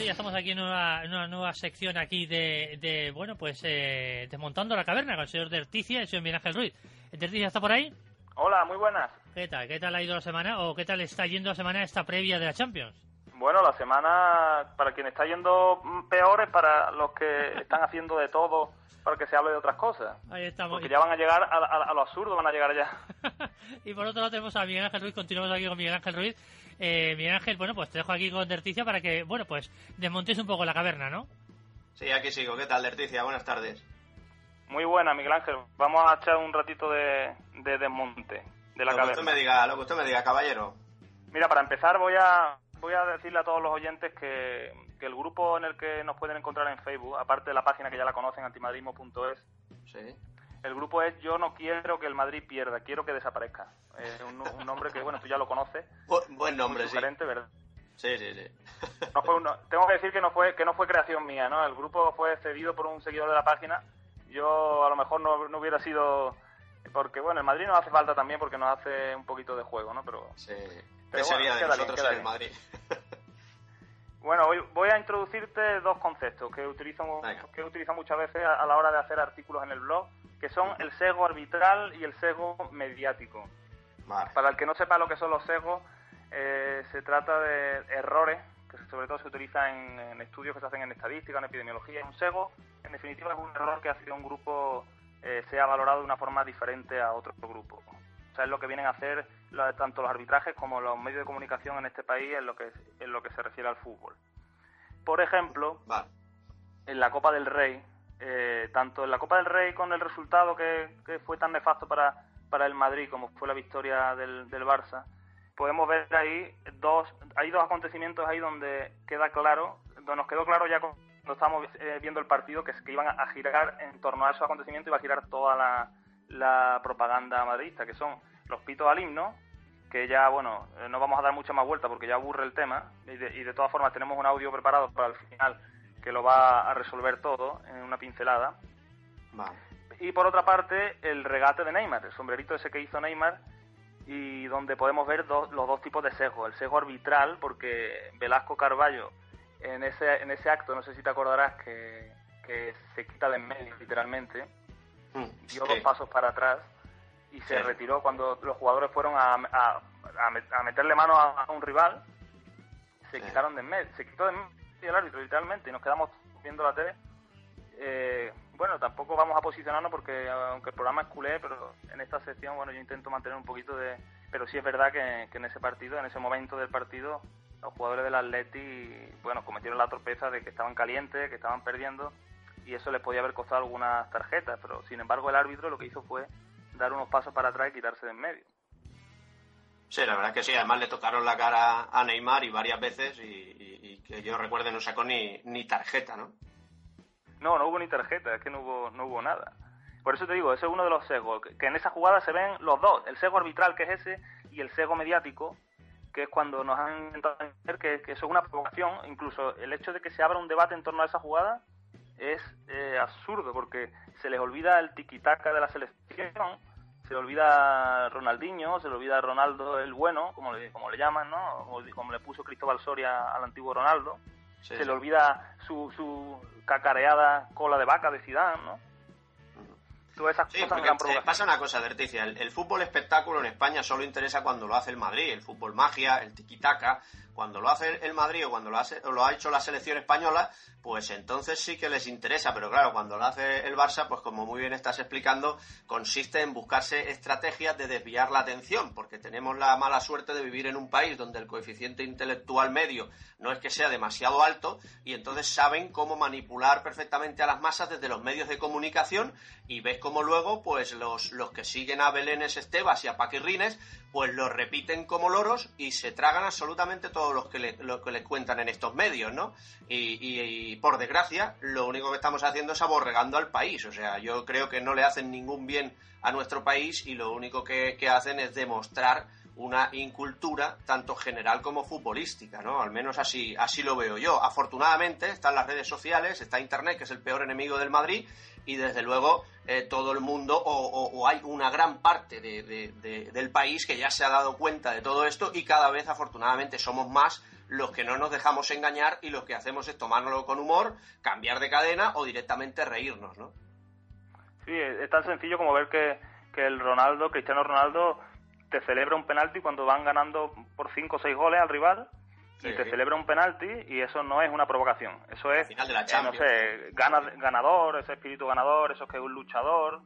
Sí, ya estamos aquí en una, en una nueva sección aquí de, de bueno, pues eh, desmontando la caverna con el señor Derticia y el señor Miguel Ruiz. ¿Derticia está por ahí? Hola, muy buenas. ¿Qué tal? ¿Qué tal ha ido la semana o qué tal está yendo la semana esta previa de la Champions? Bueno, la semana, para quien está yendo peor, es para los que están haciendo de todo para que se hable de otras cosas. Ahí estamos. Porque ya van a llegar a, a- a lo absurdo, van a llegar ya. y por otro lado tenemos a Miguel Ángel Ruiz, continuamos aquí con Miguel Ángel Ruiz. Eh, Miguel Ángel, bueno, pues te dejo aquí con Derticia para que, bueno, pues desmontéis un poco la caverna, ¿no? Sí, aquí sigo. ¿Qué tal, Lerticia? Buenas tardes. Muy buena, Miguel Ángel. Vamos a echar un ratito de, de desmonte de la lo que usted caverna. me diga, lo que usted me diga, caballero. Mira, para empezar voy a voy a decirle a todos los oyentes que, que el grupo en el que nos pueden encontrar en Facebook, aparte de la página que ya la conocen, antimadrismo.es, Sí. el grupo es Yo no quiero que el Madrid pierda, quiero que desaparezca. Eh, un, un nombre que, bueno, tú ya lo conoces. Bu- buen nombre, muy sí. ¿verdad? Sí, sí, sí. No fue uno- tengo que decir que no fue que no fue creación mía, ¿no? El grupo fue cedido por un seguidor de la página. Yo a lo mejor no, no hubiera sido porque bueno, el Madrid nos hace falta también porque nos hace un poquito de juego, ¿no? Pero sí. Pero ¿Qué bueno, sería de nosotros en el. Madrid? bueno, hoy voy a introducirte dos conceptos que utilizo Venga. que utilizo muchas veces a, a la hora de hacer artículos en el blog, que son el sesgo arbitral y el sesgo mediático. Vale. Para el que no sepa lo que son los sesgos, eh, se trata de errores que sobre todo se utilizan en, en estudios que se hacen en estadística, en epidemiología. Un sesgo, en definitiva, es un error que hace que un grupo eh, sea valorado de una forma diferente a otro grupo. O sea, es lo que vienen a hacer la- tanto los arbitrajes como los medios de comunicación en este país en lo que, en lo que se refiere al fútbol. Por ejemplo, Vale. en la Copa del Rey, eh, tanto en la Copa del Rey con el resultado que, que fue tan nefasto para, para el Madrid como fue la victoria del, del Barça, podemos ver ahí dos, hay dos acontecimientos ahí donde queda claro, donde nos quedó claro ya cuando estábamos eh, viendo el partido que, que iban a, a girar en torno a esos acontecimientos iba a girar toda la, la propaganda madridista, que son los pitos al himno, que ya, bueno, eh, no vamos a dar mucha más vuelta porque ya aburre el tema, y de, y de todas formas tenemos un audio preparado para el final que lo va a resolver todo en una pincelada. Vale. Y por otra parte, el regate de Neymar, el sombrerito ese que hizo Neymar, y donde podemos ver dos- los dos tipos de sesgo. El sesgo arbitral, porque Velasco Carballo, en ese, en ese acto, no sé si te acordarás, que, que se quita de en medio, literalmente, dio sí. dos pasos para atrás y se Sí. retiró cuando los jugadores fueron a, a- a met- a meterle mano a, a un rival. Se Sí. quitaron de en medio, se quitó de en medio el árbitro, literalmente, y nos quedamos viendo la tele. Eh, bueno, tampoco vamos a posicionarnos porque aunque el programa es culé, pero en esta sección, bueno, yo intento mantener un poquito de... Pero sí es verdad que, que en ese partido, en ese momento del partido, los jugadores del Atleti, bueno, cometieron la torpeza de que estaban calientes, que estaban perdiendo, y eso les podía haber costado algunas tarjetas, pero sin embargo el árbitro lo que hizo fue dar unos pasos para atrás y quitarse de en medio. Sí, la verdad es que sí. Además le tocaron la cara a Neymar y varias veces y, y- y que yo recuerde no sacó ni, ni tarjeta, ¿no? No, no hubo ni tarjeta, es que no hubo, no hubo nada. Por eso te digo, ese es uno de los sesgos, que, que en esa jugada se ven los dos, el sesgo arbitral que es ese y el sesgo mediático, que es cuando nos han intentado entender que, que eso es una provocación, incluso el hecho de que se abra un debate en torno a esa jugada es eh, absurdo, porque se les olvida el tiquitaca de la selección, se le olvida Ronaldinho, se le olvida Ronaldo el bueno, como le, como le llaman, ¿no? Como, como le puso Cristóbal Soria al antiguo Ronaldo Sí, se le olvida su, su cacareada cola de vaca de Zidane, ¿no? Esas Sí, cosas porque eh, pasa una cosa, Derticia. El, el fútbol espectáculo en España solo interesa cuando lo hace el Madrid, el fútbol magia, el tiki-taka. Cuando lo hace el Madrid o cuando lo, hace, o lo ha hecho la selección española, pues entonces sí que les interesa. Pero claro, cuando lo hace el Barça, pues como muy bien estás explicando, consiste en buscarse estrategias de desviar la atención, porque tenemos la mala suerte de vivir en un país donde el coeficiente intelectual medio no es que sea demasiado alto y entonces saben cómo manipular perfectamente a las masas desde los medios de comunicación y ves cómo luego pues los, los que siguen a Belénes Estebas y a Paquirrines pues lo repiten como loros y se tragan absolutamente todo todo lo que, le, lo que les cuentan en estos medios, ¿no? Y, por desgracia, lo único que estamos haciendo es aborregando al país. O sea, yo creo que no le hacen ningún bien a nuestro país y lo único que hacen es demostrar una incultura tanto general como futbolística, ¿no? Al menos así, así lo veo yo. Afortunadamente están las redes sociales, está Internet, que es el peor enemigo del Madrid, y desde luego eh, todo el mundo o, hay una gran parte del país que ya se ha dado cuenta de todo esto y cada vez afortunadamente somos más los que no nos dejamos engañar y los que hacemos es tomárnoslo con humor, cambiar de cadena o directamente reírnos, ¿no? Sí, es tan sencillo como ver que el Ronaldo, Cristiano Ronaldo, te celebra un penalti cuando van ganando por 5 o 6 goles al rival y te celebra un penalti y eso no es una provocación. Eso es, final de la eh, no sé, ganador, ese espíritu ganador, eso es que es un luchador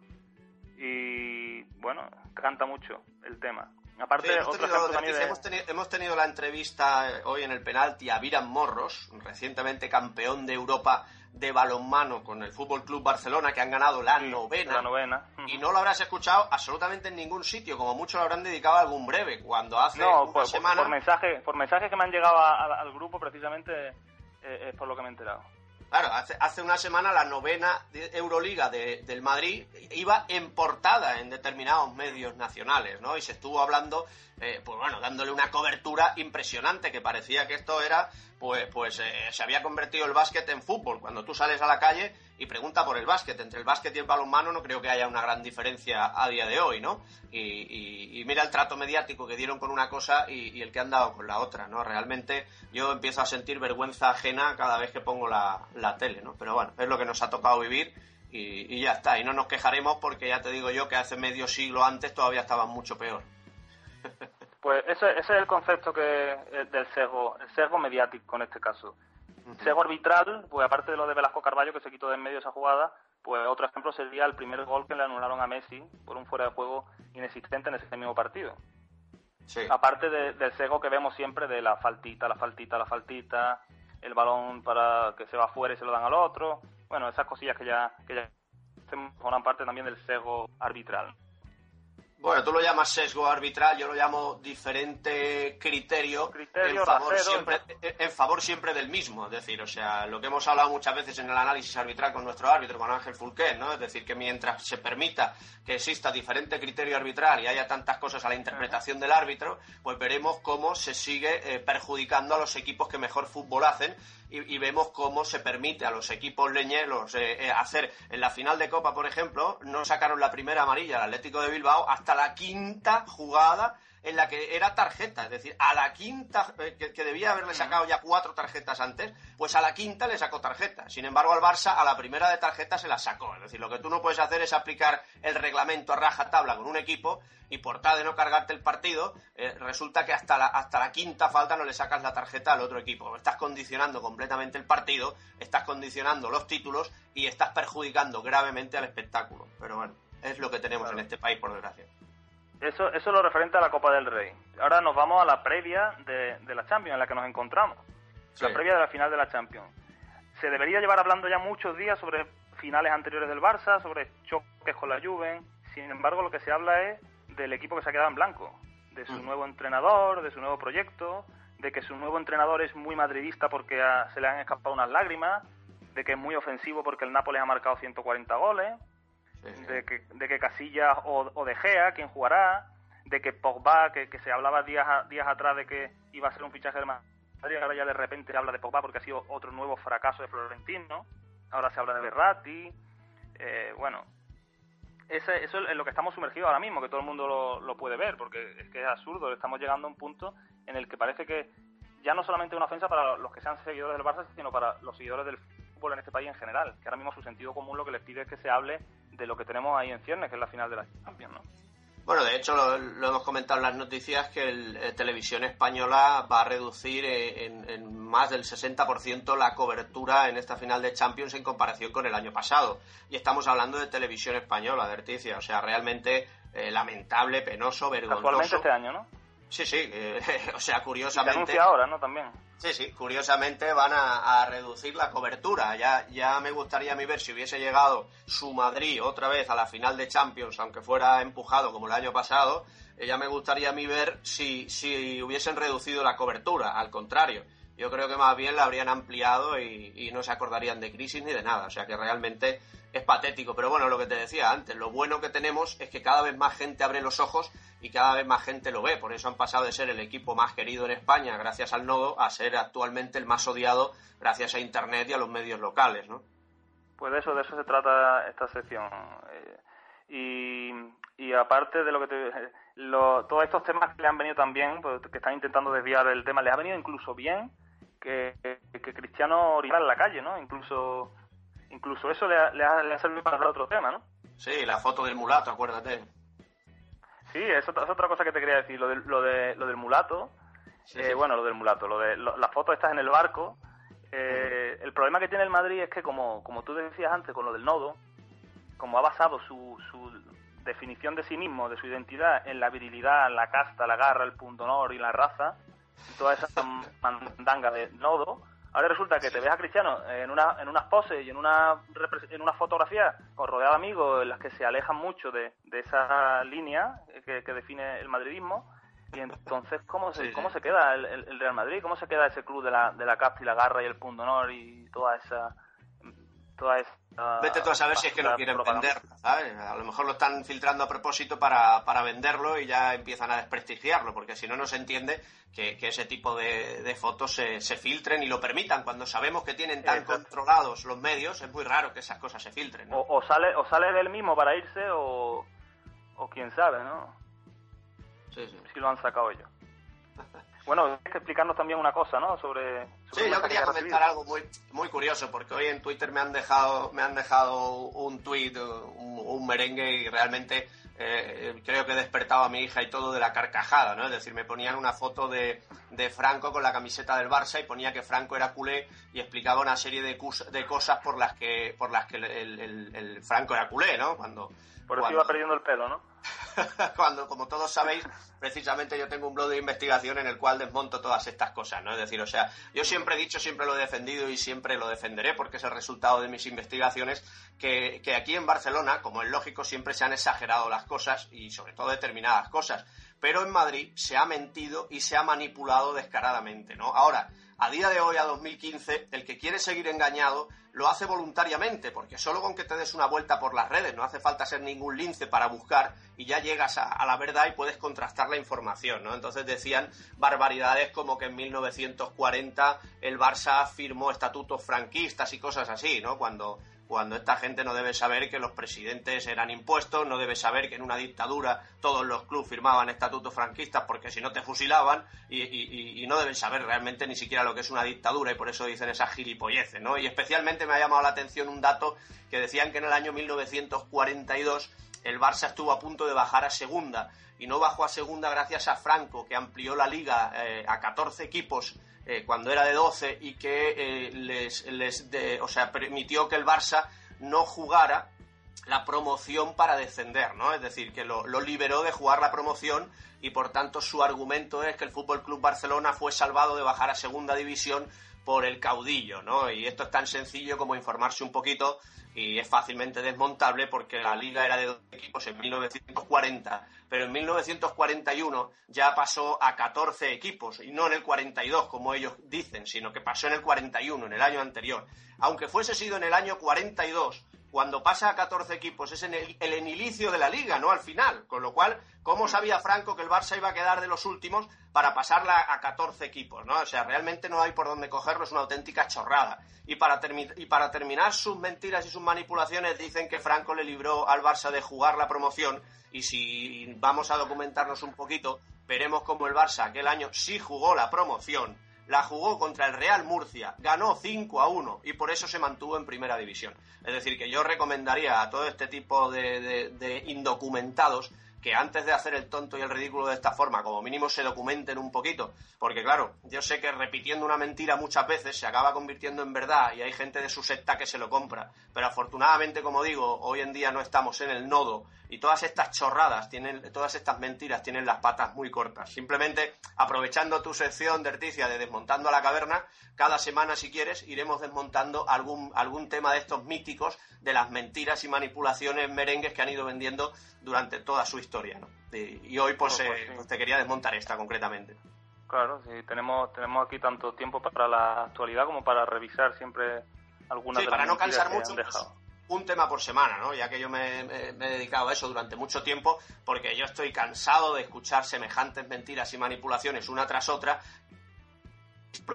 y bueno, canta mucho el tema. Aparte, hemos, tenido, hemos, tenido, la entrevista eh, hoy en el penalti a Viran Morros, recientemente campeón de Europa de balonmano con el Fútbol Club Barcelona, que han ganado la novena. La novena. Y no lo habrás escuchado absolutamente en ningún sitio, como muchos lo habrán dedicado a algún breve, cuando hace no, una por, semana. Por, mensaje, por mensajes que me han llegado al grupo, precisamente, eh, es por lo que me he enterado. Claro, hace, hace una semana la novena Euroliga del Madrid iba en portada en determinados medios nacionales, ¿no? Y se estuvo hablando, eh, pues bueno, dándole una cobertura impresionante, que parecía que esto era, pues, pues eh, se había convertido el básquet en fútbol. Cuando tú sales a la calle y pregunta por el básquet, entre el básquet y el balonmano no creo que haya una gran diferencia a día de hoy, ¿no? Y, mira el trato mediático que dieron con una cosa y, el que han dado con la otra, ¿no? Realmente yo empiezo a sentir vergüenza ajena cada vez que pongo la, tele, ¿no? Pero bueno, es lo que nos ha tocado vivir y, ya está. Y no nos quejaremos porque ya te digo yo que hace medio siglo antes todavía estaban mucho peor. Pues ese, ese, es el concepto que del sesgo, el sesgo mediático en este caso. Sego arbitral, pues aparte de lo de Velasco Carballo que se quitó de en medio esa jugada, pues otro ejemplo sería el primer gol que le anularon a Messi por un fuera de juego inexistente en ese mismo partido. Aparte del sego que vemos siempre de la faltita, la faltita, la faltita, el balón para que se va afuera y se lo dan al otro. Bueno, esas cosillas que ya, que ya forman parte también del sego arbitral. Bueno, tú lo llamas sesgo arbitral, yo lo llamo diferente criterio, en, favor siempre, en favor siempre del mismo. Es decir, o sea, lo que hemos hablado muchas veces en el análisis arbitral con nuestro árbitro, con Ángel Fulquén, ¿no? Es decir, que mientras se permita que exista diferente criterio arbitral y haya tantas cosas a la interpretación del árbitro, pues veremos cómo se sigue eh, perjudicando a los equipos que mejor fútbol hacen y, vemos cómo se permite a los equipos leñeros eh, eh, hacer en la final de Copa, por ejemplo, no sacaron la primera amarilla al Atlético de Bilbao hasta la quinta jugada en la que era tarjeta, es decir, a la quinta, eh, que, debía haberle sacado ya cuatro tarjetas antes, pues a la quinta le sacó tarjeta. Sin embargo, al Barça a la primera de tarjeta se la sacó. Es decir, lo que tú no puedes hacer es aplicar el reglamento a raja tabla con un equipo y por tal de no cargarte el partido, eh, resulta que hasta la, hasta la quinta falta no le sacas la tarjeta al otro equipo. Estás condicionando completamente el partido, estás condicionando los títulos y estás perjudicando gravemente al espectáculo. Pero bueno, es lo que tenemos en este país, por desgracia. Eso, eso es lo referente a la Copa del Rey. Ahora nos vamos a la previa de, la Champions en la que nos encontramos. La previa de la final de la Champions. Se debería llevar hablando ya muchos días sobre finales anteriores del Barça, sobre choques con la Juve. Sin embargo, lo que se habla es del equipo que se ha quedado en blanco, de su mm. nuevo entrenador, de su nuevo proyecto, de que su nuevo entrenador es muy madridista porque se le han escapado unas lágrimas, de que es muy ofensivo porque el Nápoles ha marcado 140 goles, de que, de que Casillas o, De Gea, quien jugará, de que Pogba, que, se hablaba días, días atrás de que iba a ser un fichaje de Madrid, ahora ya de repente habla de Pogba porque ha sido otro nuevo fracaso de Florentino, ahora se habla de Berratti, eh, bueno, ese, eso es lo que estamos sumergidos ahora mismo, que todo el mundo lo, lo, puede ver, porque es que es absurdo, estamos llegando a un punto en el que parece que ya no solamente una ofensa para los que sean seguidores del Barça, sino para los seguidores del en este país en general, que ahora mismo su sentido común lo que les pide es que se hable de lo que tenemos ahí en ciernes, que es la final de la Champions, ¿no? Bueno, de hecho lo, hemos comentado en las noticias que el, eh, Televisión Española va a reducir eh, en, más del 60% la cobertura en esta final de Champions en comparación con el año pasado. Y estamos hablando de Televisión Española, de Articia. O sea, realmente eh, lamentable, penoso, vergonzoso. Actualmente este año, ¿no? Sí, sí, eh, o sea, Se curiosamente... anuncia ahora, ¿no? También. Sí, sí, curiosamente van a, a reducir la cobertura. Ya, ya me gustaría a mí ver si hubiese llegado su Madrid otra vez a la final de Champions, aunque fuera empujado como el año pasado, eh, ya me gustaría a mí ver si, si hubiesen reducido la cobertura. Al contrario, yo creo que más bien la habrían ampliado y, no se acordarían de crisis ni de nada. O sea que realmente es patético. Pero bueno, lo que te decía antes, lo bueno que tenemos es que cada vez más gente abre los ojos y cada vez más gente lo ve. Por eso han pasado de ser el equipo más querido en España gracias al nodo a ser actualmente el más odiado gracias a Internet y a los medios locales, ¿no? Pues de eso, de eso se trata esta sección. Eh, y, y aparte de lo que te, lo- todos estos temas que le han venido también, pues, que están intentando desviar el tema, les ha venido incluso bien que, que Cristiano orinara en la calle, ¿no? Incluso incluso eso le ha, le ha, le ha servido para otro tema, ¿no? Sí, la foto del mulato, acuérdate. Sí, es otra, es otra cosa que te quería decir, lo, de, lo, de, lo del mulato. Sí, eh, sí. Bueno, lo del mulato, lo de lo- las fotos estas en el barco. eh, el problema que tiene el Madrid es que, como, como tú decías antes con lo del nodo, como ha basado su, su definición de sí mismo, de su identidad, en la virilidad, la casta, la garra, el punto honor y la raza, toda esa mandanga de nodo, ahora resulta que te ves a Cristiano en, una, en unas poses y en una, en una fotografía con rodeado de amigos en las que se alejan mucho de, de esa línea que, que define el madridismo. Y entonces, ¿cómo se, Sí, sí. ¿cómo se queda el, el- el Real Madrid? ¿Cómo se queda ese club de la, de la casta y la garra y el punto honor y toda esa... Toda Vete tú a saber si es que lo quieren propaganda? vender, ¿sabes? A lo mejor lo están filtrando a propósito para, para venderlo y ya empiezan a desprestigiarlo, porque si no, no se entiende que, que ese tipo de, de fotos se, se filtren y lo permitan. Cuando sabemos que tienen tan Exacto. controlados los medios, es muy raro que esas cosas se filtren, ¿no? O, o sale o sale del mismo para irse o, o quién sabe, ¿no? Sí, sí. Si lo han sacado ellos. Bueno, hay que explicarnos también una cosa, ¿no? Sobre... sobre Sí, yo que quería ha comentar algo muy muy curioso porque hoy en Twitter me han dejado me han dejado un tweet un, un merengue y realmente eh, creo que he despertado a mi hija y todo de la carcajada, ¿no? Es decir, me ponían una foto de, de Franco con la camiseta del Barça y ponía que Franco era culé y explicaba una serie de, cus- de cosas por las que por las que el, el- el Franco era culé, ¿no? Cuando Por eso cuando- iba perdiendo el pelo, ¿no? cuando, como todos sabéis, precisamente yo tengo un blog de investigación en el cual desmonto todas estas cosas, ¿no? Es decir, o sea, yo siempre he dicho, siempre lo he defendido y siempre lo defenderé porque es el resultado de mis investigaciones, que, que aquí en Barcelona, como es lógico, siempre se han exagerado las cosas y sobre todo determinadas cosas. Pero en Madrid se ha mentido y se ha manipulado descaradamente, ¿no? Ahora, a día de hoy, a 2015, el que quiere seguir engañado lo hace voluntariamente, porque solo con que te des una vuelta por las redes, no hace falta ser ningún lince para buscar y ya llegas a, la verdad y puedes contrastar la información, ¿no? Entonces decían barbaridades como que en 1940 el Barça firmó estatutos franquistas y cosas así, ¿no? Cuando cuando esta gente no debe saber que los presidentes eran impuestos, no debe saber que en una dictadura todos los clubes firmaban estatutos franquistas porque si no te fusilaban y, no deben saber realmente ni siquiera lo que es una dictadura y por eso dicen esas gilipolleces, ¿no? Y especialmente me ha llamado la atención un dato que decían que en el año 1942 el Barça estuvo a punto de bajar a segunda y no bajó a segunda gracias a Franco que amplió la liga eh, a 14 equipos eh, cuando era de 12 y que eh, les, les de- o sea, permitió que el Barça no jugara la promoción para descender, ¿no? Es decir, que lo, lo liberó de jugar la promoción y por tanto su argumento es que el Fútbol Club Barcelona fue salvado de bajar a segunda división por el caudillo, ¿no? Y esto es tan sencillo como informarse un poquito y es fácilmente desmontable porque la liga era de dos equipos en 1940, pero en 1941 ya pasó a 14 equipos y no en el 42 como ellos dicen, sino que pasó en el 41, en el año anterior. Aunque fuese sido en el año 42, cuando pasa a 14 equipos es en el, enilicio de la liga, no al final. Con lo cual, ¿cómo sabía Franco que el Barça iba a quedar de los últimos para pasarla a 14 equipos? ¿no? O sea, realmente no hay por dónde cogerlo, es una auténtica chorrada. Y para, y para terminar sus mentiras y sus manipulaciones, dicen que Franco le libró al Barça de jugar la promoción. Y si vamos a documentarnos un poquito, veremos cómo el Barça aquel año sí jugó la promoción la jugó contra el Real Murcia, ganó 5 a 1 y por eso se mantuvo en primera división. Es decir, que yo recomendaría a todo este tipo de, de- de indocumentados que antes de hacer el tonto y el ridículo de esta forma, como mínimo se documenten un poquito. Porque claro, yo sé que repitiendo una mentira muchas veces se acaba convirtiendo en verdad y hay gente de su secta que se lo compra. Pero afortunadamente, como digo, hoy en día no estamos en el nodo y todas estas chorradas, tienen, todas estas mentiras tienen las patas muy cortas. Simplemente aprovechando tu sección de Articia de Desmontando a la Caverna, cada semana, si quieres, iremos desmontando algún, algún tema de estos míticos de las mentiras y manipulaciones merengues que han ido vendiendo durante toda su historia. ¿No? Y, hoy pues, pues, eh, pues te quería desmontar esta concretamente. Claro, sí, tenemos, tenemos aquí tanto tiempo para la actualidad como para revisar siempre algunas sí, de para no cansar mucho, pues, un tema por semana, ¿no? Ya que yo me, he dedicado a eso durante mucho tiempo, porque yo estoy cansado de escuchar semejantes mentiras y manipulaciones una tras otra.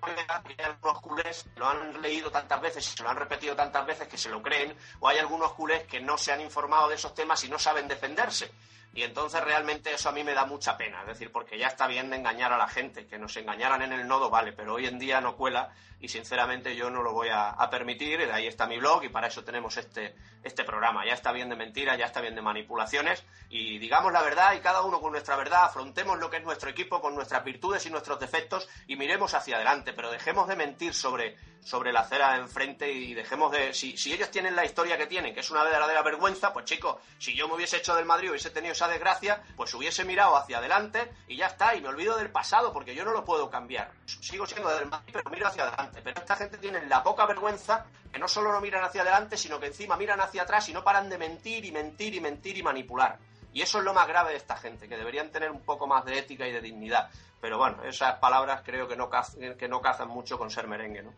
Hay algunos culés que lo han leído tantas veces y se lo han repetido tantas veces que se lo creen, o hay algunos culés que no se han informado de esos temas y no saben defenderse. Y entonces realmente eso a mí me da mucha pena, es decir, porque ya está bien de engañar a la gente, que nos engañaran en el nodo, vale, pero hoy en día no cuela y sinceramente yo no lo voy a, permitir, y ahí está mi blog y para eso tenemos este, este programa. Ya está bien de mentiras, ya está bien de manipulaciones y digamos la verdad y cada uno con nuestra verdad, afrontemos lo que es nuestro equipo con nuestras virtudes y nuestros defectos y miremos hacia adelante, pero dejemos de mentir sobre, sobre la acera enfrente y dejemos de... Si, si ellos tienen la historia que tienen, que es una verdadera vergüenza, pues chicos, si yo me hubiese hecho del Madrid, hubiese tenido esa desgracia, pues hubiese mirado hacia adelante y ya está, y me olvido del pasado porque yo no lo puedo cambiar. Sigo siendo del Madrid, pero miro hacia adelante. Pero esta gente tiene la poca vergüenza que no solo no miran hacia adelante, sino que encima miran hacia atrás y no paran de mentir y mentir y mentir y manipular. Y eso es lo más grave de esta gente, que deberían tener un poco más de ética y de dignidad. Pero bueno, esas palabras creo que no, cazan, que no cazan mucho con ser merengue, ¿no?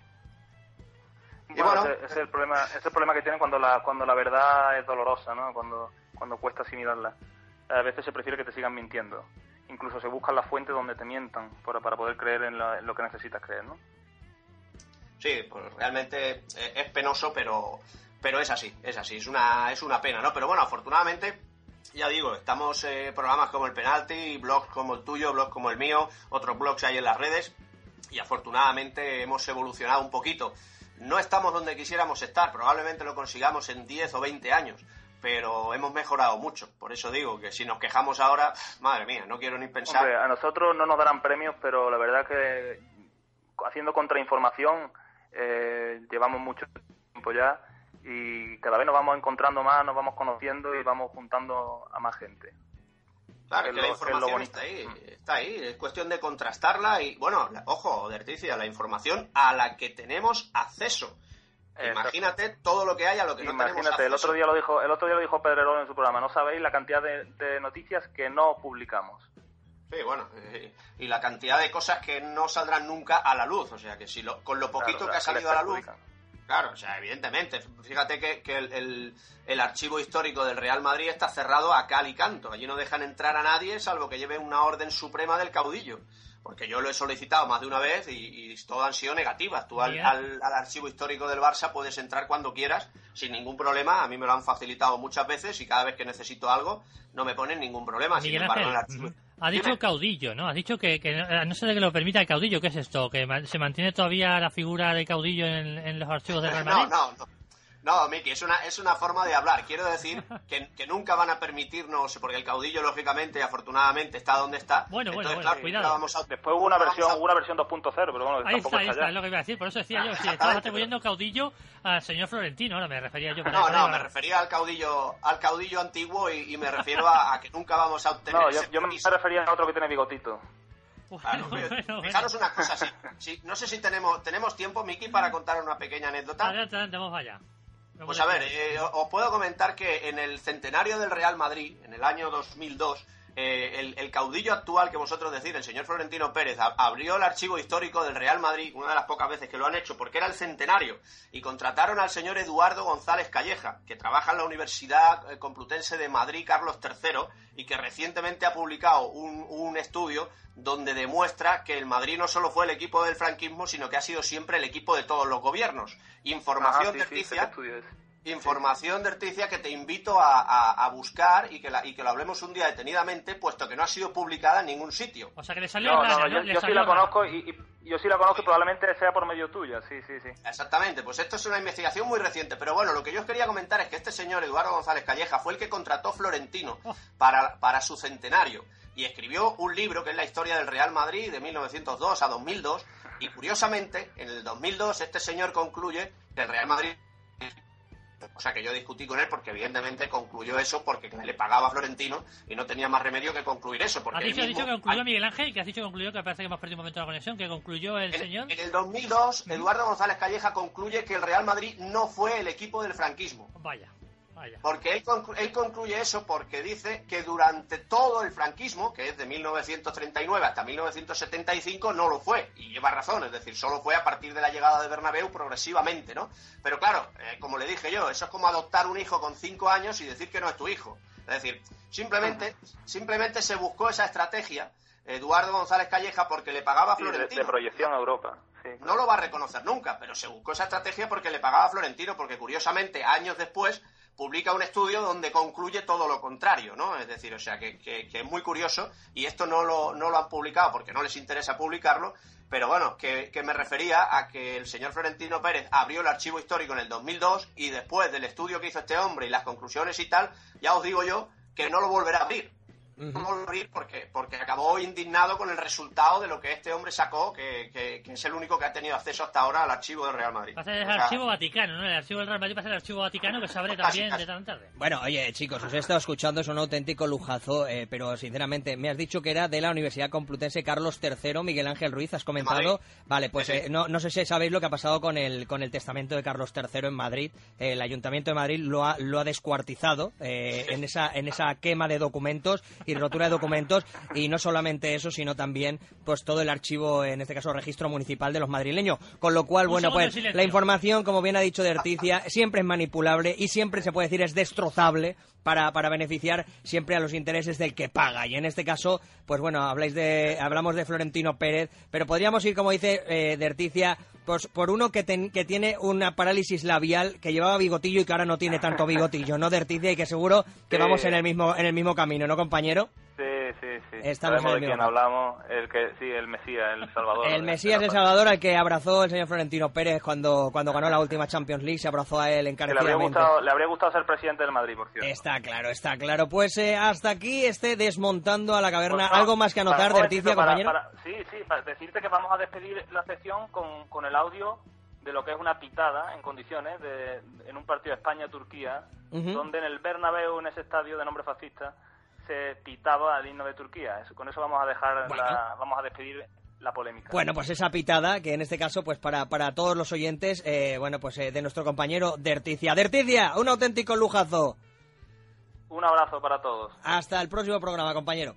Bueno, ese, es el problema, ese es el problema que tienen cuando la, cuando la verdad es dolorosa, ¿no? Cuando, cuando cuesta asimilarla a veces se prefiere que te sigan mintiendo. Incluso se buscan la fuente donde te mientan para, para poder creer en, lo que necesitas creer, ¿no? Sí, pues realmente es penoso, pero, pero es así, es así, es una, es una pena, ¿no? Pero bueno, afortunadamente, ya digo, estamos eh, programas como el Penalti, blogs como el tuyo, blogs como el mío, otros blogs hay en las redes, y afortunadamente hemos evolucionado un poquito. No estamos donde quisiéramos estar, probablemente lo consigamos en 10 o 20 años, pero hemos mejorado mucho. Por eso digo que si nos quejamos ahora, madre mía, no quiero ni pensar. a nosotros no nos darán premios, pero la verdad que haciendo contrainformación eh, llevamos mucho tiempo ya y cada vez nos vamos encontrando más, nos vamos conociendo y vamos juntando a más gente. Claro, que, la información está ahí, está ahí, es cuestión de contrastarla y, bueno, ojo, Derticia, la información a la que tenemos acceso. Imagínate todo lo que hay a lo que no tenemos acceso. el otro día lo dijo, el otro día lo dijo Pedrerol en su programa, no sabéis la cantidad de, noticias que no publicamos. Sí, bueno, eh, y la cantidad de cosas que no saldrán nunca a la luz, o sea, que si lo, con lo poquito que ha salido a la luz, claro, o sea, evidentemente, fíjate que, que el, el, archivo histórico del Real Madrid está cerrado a cal y canto, allí no dejan entrar a nadie salvo que lleve una orden suprema del caudillo porque yo lo he solicitado más de una vez y, todas han sido negativas. Tú al, archivo histórico del Barça puedes entrar cuando quieras, sin ningún problema. A mí me lo han facilitado muchas veces y cada vez que necesito algo no me ponen ningún problema. Sin Ha dicho caudillo, ¿no? Ha dicho que, no sé de que lo permita el caudillo. ¿Qué es esto? ¿Que se mantiene todavía la figura de caudillo en, los archivos de Real Madrid? no, no. No, Miki, es una, es una forma de hablar. Quiero decir que, que, nunca van a permitirnos, porque el caudillo, lógicamente, afortunadamente, está donde está. Bueno, bueno, cuidado. Después hubo una versión, una versión 2.0, pero bueno, ahí está, ahí está, es lo que iba a decir. Por eso decía yo, si estabas atribuyendo caudillo al señor Florentino, ahora me refería yo. No, no, me refería al caudillo, al caudillo antiguo y, me refiero a, que nunca vamos a obtener. No, yo, me refería a otro que tiene bigotito. fijaros una cosa, si, no sé si tenemos tenemos tiempo, Miki, para contar una pequeña anécdota. Adelante, adelante, vamos allá. Pues a ver, eh, os puedo comentar que en el centenario del Real Madrid, en el año 2002, eh, el, caudillo actual que vosotros decís, el señor Florentino Pérez, abrió el archivo histórico del Real Madrid, una de las pocas veces que lo han hecho, porque era el centenario, y contrataron al señor Eduardo González Calleja, que trabaja en la Universidad eh, Complutense de Madrid Carlos III, y que recientemente ha publicado un, un estudio donde demuestra que el Madrid no solo fue el equipo del franquismo, sino que ha sido siempre el equipo de todos los gobiernos. Información Información de Articia que te invito a, buscar y que, la, y que lo hablemos un día detenidamente, puesto que no ha sido publicada en ningún sitio. O sea que le salió no, yo, sí la conozco y, yo sí la conozco y probablemente sea por medio tuya, sí, sí, sí. Exactamente, pues esto es una investigación muy reciente, pero bueno, lo que yo os quería comentar es que este señor Eduardo González Calleja fue el que contrató Florentino oh. para, para su centenario y escribió un libro que es la historia del Real Madrid de 1902 a 2002 y curiosamente en el 2002 este señor concluye que el Real Madrid o sea que yo discutí con él porque evidentemente concluyó eso porque le pagaba a Florentino y no tenía más remedio que concluir eso. Porque ¿Has dicho, dicho que concluyó Miguel Ángel? ¿Que has dicho que concluyó? Que parece que hemos perdido un momento de la conexión. ¿Que concluyó el señor? En el 2002, Eduardo González Calleja concluye que el Real Madrid no fue el equipo del franquismo. Vaya. Porque él, concluye eso porque dice que durante todo el franquismo, que es de 1939 hasta 1975, no lo fue. Y lleva razón, es decir, solo fue a partir de la llegada de Bernabéu progresivamente, ¿no? Pero claro, eh, como le dije yo, eso es como adoptar un hijo con cinco años y decir que no es tu hijo. Es decir, simplemente, simplemente se buscó esa estrategia Eduardo González Calleja porque le pagaba a Florentino. De, proyección a Europa. No lo va a reconocer nunca, pero se buscó esa estrategia porque le pagaba a Florentino, porque curiosamente, años después, publica un estudio donde concluye todo lo contrario, ¿no? Es decir, o sea, que, es muy curioso y esto no lo, han publicado porque no les interesa publicarlo, pero bueno, que, me refería a que el señor Florentino Pérez abrió el archivo histórico en el 2002 y después del estudio que hizo este hombre y las conclusiones y tal, ya os digo yo que no lo volverá a abrir porque, porque acabó indignado con el resultado de lo que este hombre sacó, que, es el único que ha tenido acceso hasta ahora al archivo del Real Madrid. Va a ser el archivo Vaticano, ¿no? El archivo del Real Madrid va a ser el archivo Vaticano que se abre también de tan tarde. Bueno, oye, chicos, os he estado escuchando, es un auténtico lujazo, eh, pero sinceramente, me has dicho que era de la Universidad Complutense Carlos III, Miguel Ángel Ruiz, has comentado. Vale, pues eh, no, no sé si sabéis lo que ha pasado con el, con el testamento de Carlos III en Madrid. el Ayuntamiento de Madrid lo ha, lo ha descuartizado eh, en, esa, en esa quema de documentos y rotura de documentos y no solamente eso, sino también pues todo el archivo, en este caso registro municipal de los madrileños. Con lo cual, bueno, pues la información, como bien ha dicho Derticia, siempre es manipulable y siempre se puede decir es destrozable para, para beneficiar siempre a los intereses del que paga. Y en este caso, pues bueno, habláis de, hablamos de Florentino Pérez, pero podríamos ir, como dice eh, Derticia, pues por uno que, que tiene una parálisis labial, que llevaba bigotillo y que ahora no tiene tanto bigotillo, ¿no, Derticia? Y que seguro que vamos en el mismo, en el mismo camino, ¿no, compañero? Sí, sí. Estamos Sabemos de quién hablamos, el que, sí, el Mesías, el Salvador. El Mesías, el Salvador, al que abrazó el señor Florentino Pérez cuando, cuando ganó la última Champions League, se abrazó a él encarecidamente. Le habría, gustado, le habría gustado ser presidente del Madrid, por cierto. Está claro, está claro. Pues eh, hasta aquí este desmontando a la caverna. Pues ¿Algo más que anotar, de Articia, compañero? sí, sí, para decirte que vamos a despedir la sesión con, con el audio de lo que es una pitada en condiciones de, en un partido España-Turquía, donde en el Bernabéu, en ese estadio de nombre fascista, se pitaba al himno de Turquía. con eso vamos a dejar, vamos a despedir la polémica. Bueno, pues esa pitada, que en este caso, pues para, para todos los oyentes, eh, bueno, pues eh, de nuestro compañero Derticia. Derticia, un auténtico lujazo. Un abrazo para todos. Hasta el próximo programa, compañero.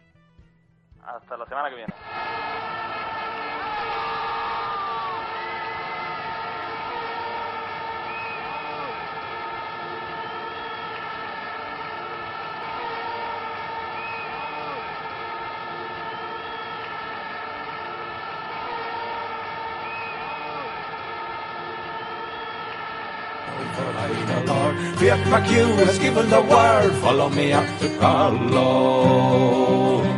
Hasta la semana que viene. Fiat McHugh has given the word, follow me up to Carlo.